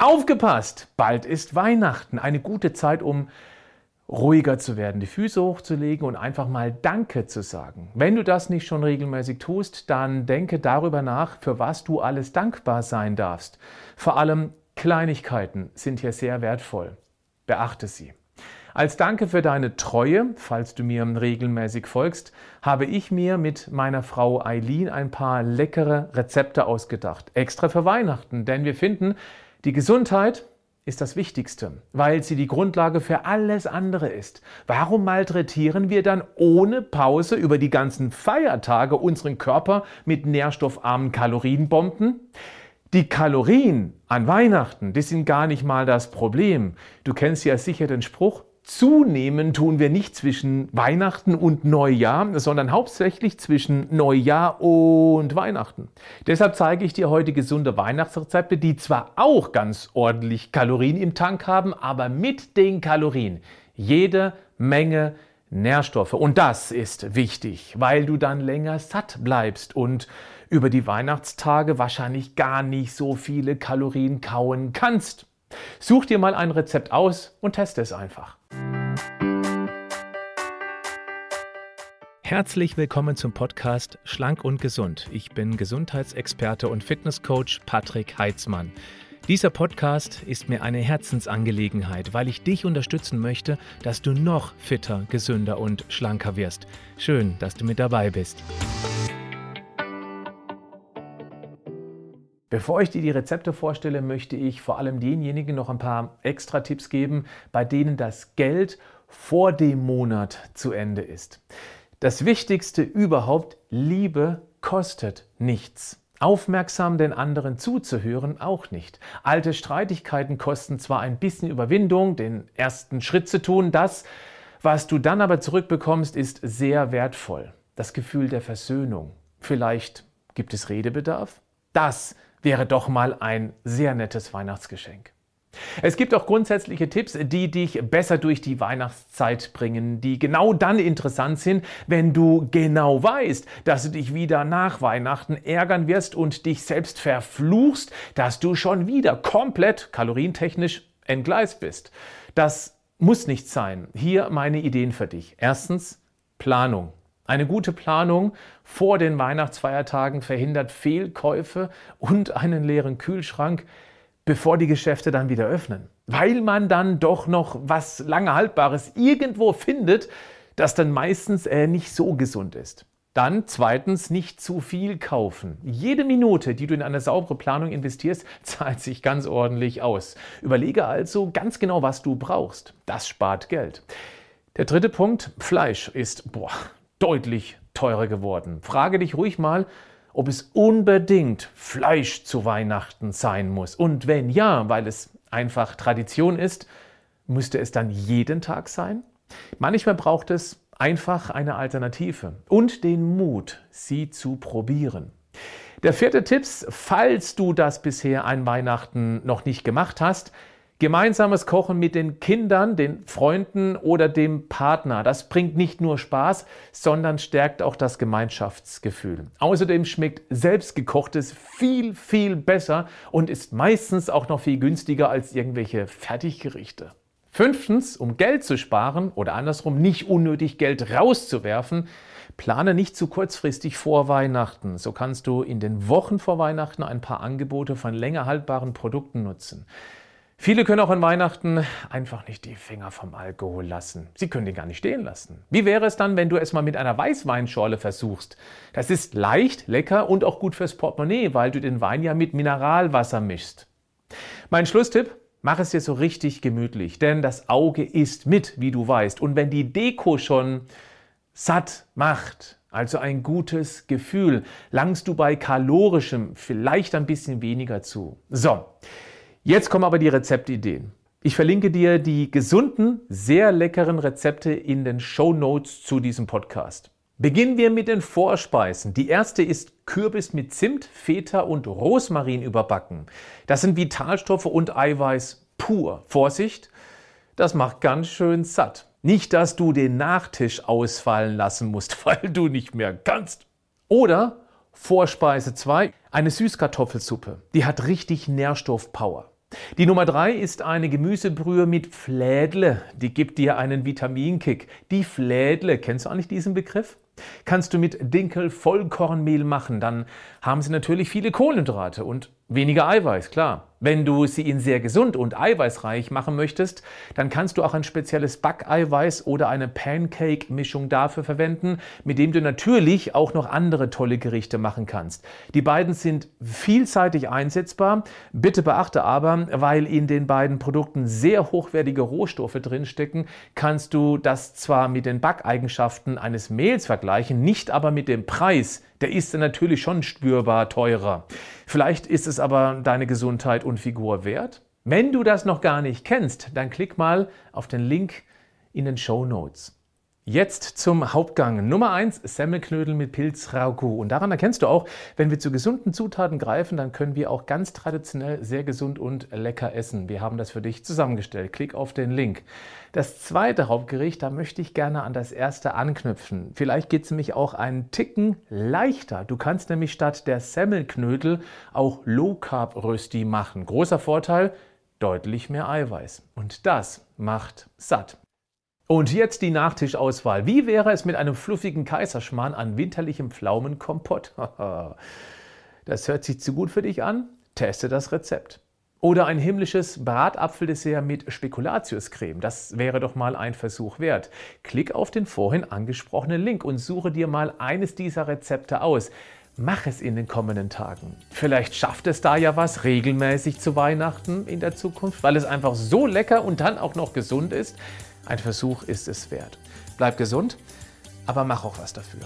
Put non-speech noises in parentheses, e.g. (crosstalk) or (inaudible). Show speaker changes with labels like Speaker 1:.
Speaker 1: Aufgepasst! Bald ist Weihnachten. Eine gute Zeit, um ruhiger zu werden, die Füße hochzulegen und einfach mal Danke zu sagen. Wenn du das nicht schon regelmäßig tust, dann denke darüber nach, für was du alles dankbar sein darfst. Vor allem Kleinigkeiten sind hier sehr wertvoll. Beachte sie. Als Danke für deine Treue, falls du mir regelmäßig folgst, habe ich mir mit meiner Frau Eileen ein paar leckere Rezepte ausgedacht. Extra für Weihnachten, denn wir finden, die Gesundheit ist das Wichtigste, weil sie die Grundlage für alles andere ist. Warum malträtieren wir dann ohne Pause über die ganzen Feiertage unseren Körper mit nährstoffarmen Kalorienbomben? Die Kalorien an Weihnachten, die sind gar nicht mal das Problem. Du kennst ja sicher den Spruch, Zunehmen tun wir nicht zwischen Weihnachten und Neujahr, sondern hauptsächlich zwischen Neujahr und Weihnachten. Deshalb zeige ich dir heute gesunde Weihnachtsrezepte, die zwar auch ganz ordentlich Kalorien im Tank haben, aber mit den Kalorien jede Menge Nährstoffe. Und das ist wichtig, weil du dann länger satt bleibst und über die Weihnachtstage wahrscheinlich gar nicht so viele Kalorien kauen kannst. Such dir mal ein Rezept aus und teste es einfach. Herzlich willkommen zum Podcast Schlank und Gesund. Ich bin Gesundheitsexperte und Fitnesscoach Patrick Heitzmann. Dieser Podcast ist mir eine Herzensangelegenheit, weil ich dich unterstützen möchte, dass du noch fitter, gesünder und schlanker wirst. Schön, dass du mit dabei bist. Bevor ich dir die Rezepte vorstelle, möchte ich vor allem denjenigen noch ein paar extra Tipps geben, bei denen das Geld vor dem Monat zu Ende ist. Das Wichtigste überhaupt, Liebe kostet nichts. Aufmerksam den anderen zuzuhören auch nicht. Alte Streitigkeiten kosten zwar ein bisschen Überwindung, den ersten Schritt zu tun, das, was du dann aber zurückbekommst, ist sehr wertvoll. Das Gefühl der Versöhnung. Vielleicht gibt es Redebedarf? Das wäre doch mal ein sehr nettes Weihnachtsgeschenk. Es gibt auch grundsätzliche Tipps, die dich besser durch die Weihnachtszeit bringen, die genau dann interessant sind, wenn du genau weißt, dass du dich wieder nach Weihnachten ärgern wirst und dich selbst verfluchst, dass du schon wieder komplett kalorientechnisch entgleist bist. Das muss nicht sein. Hier meine Ideen für dich. Erstens Planung. Eine gute Planung vor den Weihnachtsfeiertagen verhindert Fehlkäufe und einen leeren Kühlschrank, bevor die Geschäfte dann wieder öffnen. Weil man dann doch noch was lange Haltbares irgendwo findet, das dann meistens äh, nicht so gesund ist. Dann zweitens nicht zu viel kaufen. Jede Minute, die du in eine saubere Planung investierst, (laughs) zahlt sich ganz ordentlich aus. Überlege also ganz genau, was du brauchst. Das spart Geld. Der dritte Punkt, Fleisch ist, boah, deutlich teurer geworden. Frage dich ruhig mal, ob es unbedingt Fleisch zu Weihnachten sein muss. Und wenn ja, weil es einfach Tradition ist, müsste es dann jeden Tag sein? Manchmal braucht es einfach eine Alternative und den Mut, sie zu probieren. Der vierte Tipp, falls du das bisher an Weihnachten noch nicht gemacht hast, Gemeinsames Kochen mit den Kindern, den Freunden oder dem Partner, das bringt nicht nur Spaß, sondern stärkt auch das Gemeinschaftsgefühl. Außerdem schmeckt selbstgekochtes viel, viel besser und ist meistens auch noch viel günstiger als irgendwelche Fertiggerichte. Fünftens, um Geld zu sparen oder andersrum nicht unnötig Geld rauszuwerfen, plane nicht zu kurzfristig vor Weihnachten. So kannst du in den Wochen vor Weihnachten ein paar Angebote von länger haltbaren Produkten nutzen. Viele können auch an Weihnachten einfach nicht die Finger vom Alkohol lassen. Sie können den gar nicht stehen lassen. Wie wäre es dann, wenn du es mal mit einer Weißweinschorle versuchst? Das ist leicht, lecker und auch gut fürs Portemonnaie, weil du den Wein ja mit Mineralwasser mischst. Mein Schlusstipp, mach es dir so richtig gemütlich, denn das Auge isst mit, wie du weißt. Und wenn die Deko schon satt macht, also ein gutes Gefühl, langst du bei kalorischem vielleicht ein bisschen weniger zu. So. Jetzt kommen aber die Rezeptideen. Ich verlinke dir die gesunden, sehr leckeren Rezepte in den Show Notes zu diesem Podcast. Beginnen wir mit den Vorspeisen. Die erste ist Kürbis mit Zimt, Feta und Rosmarin überbacken. Das sind Vitalstoffe und Eiweiß pur. Vorsicht, das macht ganz schön satt. Nicht, dass du den Nachtisch ausfallen lassen musst, (laughs) weil du nicht mehr kannst. Oder Vorspeise 2, eine Süßkartoffelsuppe. Die hat richtig Nährstoffpower. Die Nummer drei ist eine Gemüsebrühe mit Flädle. Die gibt dir einen Vitaminkick. Die Flädle, kennst du eigentlich diesen Begriff? Kannst du mit Dinkel Vollkornmehl machen, dann haben sie natürlich viele Kohlenhydrate und weniger Eiweiß, klar. Wenn du sie in sehr gesund und eiweißreich machen möchtest, dann kannst du auch ein spezielles Backeiweiß oder eine Pancake-Mischung dafür verwenden, mit dem du natürlich auch noch andere tolle Gerichte machen kannst. Die beiden sind vielseitig einsetzbar. Bitte beachte aber, weil in den beiden Produkten sehr hochwertige Rohstoffe drinstecken, kannst du das zwar mit den Backeigenschaften eines Mehls vergleichen, nicht aber mit dem Preis. Der ist natürlich schon spürbar teurer. Vielleicht ist es aber deine Gesundheit und Figur wert. Wenn du das noch gar nicht kennst, dann klick mal auf den Link in den Show Notes. Jetzt zum Hauptgang. Nummer 1, Semmelknödel mit Pilzrauku. Und daran erkennst du auch, wenn wir zu gesunden Zutaten greifen, dann können wir auch ganz traditionell sehr gesund und lecker essen. Wir haben das für dich zusammengestellt. Klick auf den Link. Das zweite Hauptgericht, da möchte ich gerne an das erste anknüpfen. Vielleicht geht es nämlich auch einen Ticken leichter. Du kannst nämlich statt der Semmelknödel auch Low Carb Rösti machen. Großer Vorteil, deutlich mehr Eiweiß. Und das macht satt. Und jetzt die Nachtischauswahl. Wie wäre es mit einem fluffigen Kaiserschmarrn an winterlichem Pflaumenkompott? (laughs) das hört sich zu gut für dich an? Teste das Rezept. Oder ein himmlisches Bratapfeldessert mit Spekulatiuscreme. Das wäre doch mal ein Versuch wert. Klick auf den vorhin angesprochenen Link und suche dir mal eines dieser Rezepte aus. Mach es in den kommenden Tagen. Vielleicht schafft es da ja was regelmäßig zu Weihnachten in der Zukunft, weil es einfach so lecker und dann auch noch gesund ist. Ein Versuch ist es wert. Bleib gesund, aber mach auch was dafür.